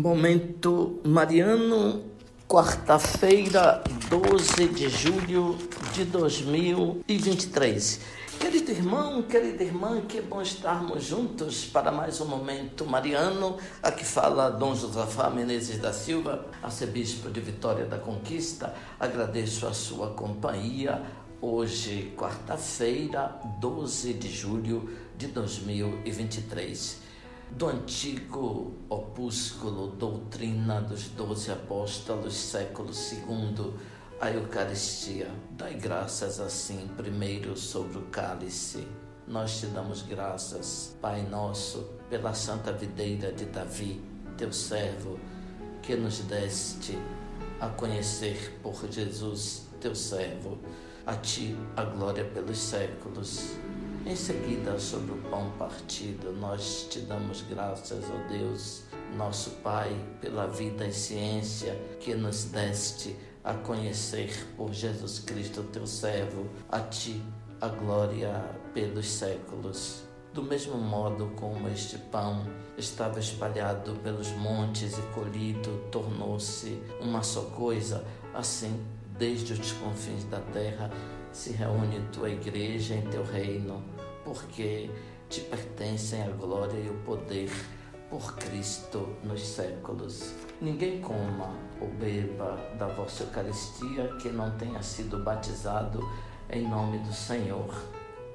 Momento Mariano, quarta-feira, 12 de julho de 2023. Querido irmão, querida irmã, que bom estarmos juntos para mais um Momento Mariano. Aqui fala Dom Josafá Menezes da Silva, arcebispo de Vitória da Conquista. Agradeço a sua companhia. Hoje, quarta-feira, 12 de julho de 2023 do antigo opúsculo Doutrina dos Doze Apóstolos, século II, a Eucaristia. Dai graças assim, primeiro sobre o cálice. Nós te damos graças, Pai nosso, pela santa videira de Davi, teu servo, que nos deste a conhecer por Jesus, teu servo. A ti a glória pelos séculos. Em seguida, sobre o pão partido, nós te damos graças, ó Deus, nosso Pai, pela vida e ciência que nos deste a conhecer por Jesus Cristo, teu servo, a ti a glória pelos séculos. Do mesmo modo como este pão estava espalhado pelos montes e colhido, tornou-se uma só coisa, assim, desde os confins da terra, se reúne tua igreja em teu reino, porque te pertencem a glória e o poder por Cristo nos séculos. Ninguém coma ou beba da vossa Eucaristia que não tenha sido batizado em nome do Senhor.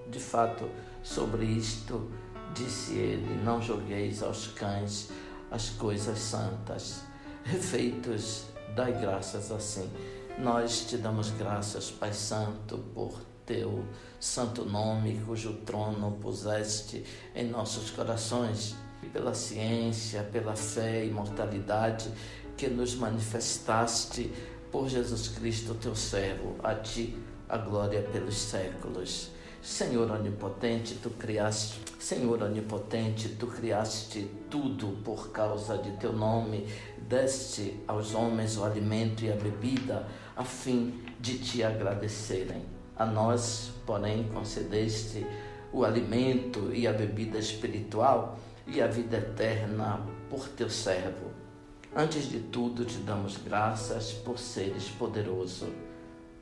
De fato, sobre isto disse ele: Não jogueis aos cães as coisas santas. Refeitos, dai graças assim nós te damos graças, Pai Santo, por teu santo nome, cujo trono puseste em nossos corações, e pela ciência, pela fé e imortalidade que nos manifestaste por Jesus Cristo, teu servo, a ti a glória pelos séculos. Senhor onipotente, tu criaste, Senhor onipotente, tu criaste tudo por causa de teu nome, deste aos homens o alimento e a bebida, a fim de te agradecerem. A nós, porém, concedeste o alimento e a bebida espiritual e a vida eterna por teu servo. Antes de tudo, te damos graças por seres poderoso.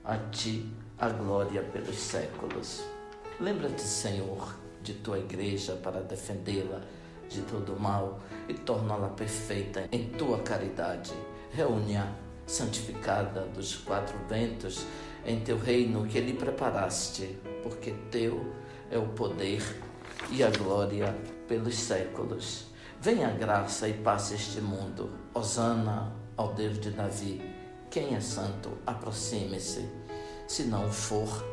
A ti a glória pelos séculos. Lembra-te, Senhor, de tua igreja para defendê-la de todo mal e torná-la perfeita em tua caridade. Reúne-a santificada dos quatro ventos em teu reino que lhe preparaste, porque teu é o poder e a glória pelos séculos. Venha a graça e passe este mundo. Osana ao Deus de Davi. Quem é santo, aproxime-se. Se não for,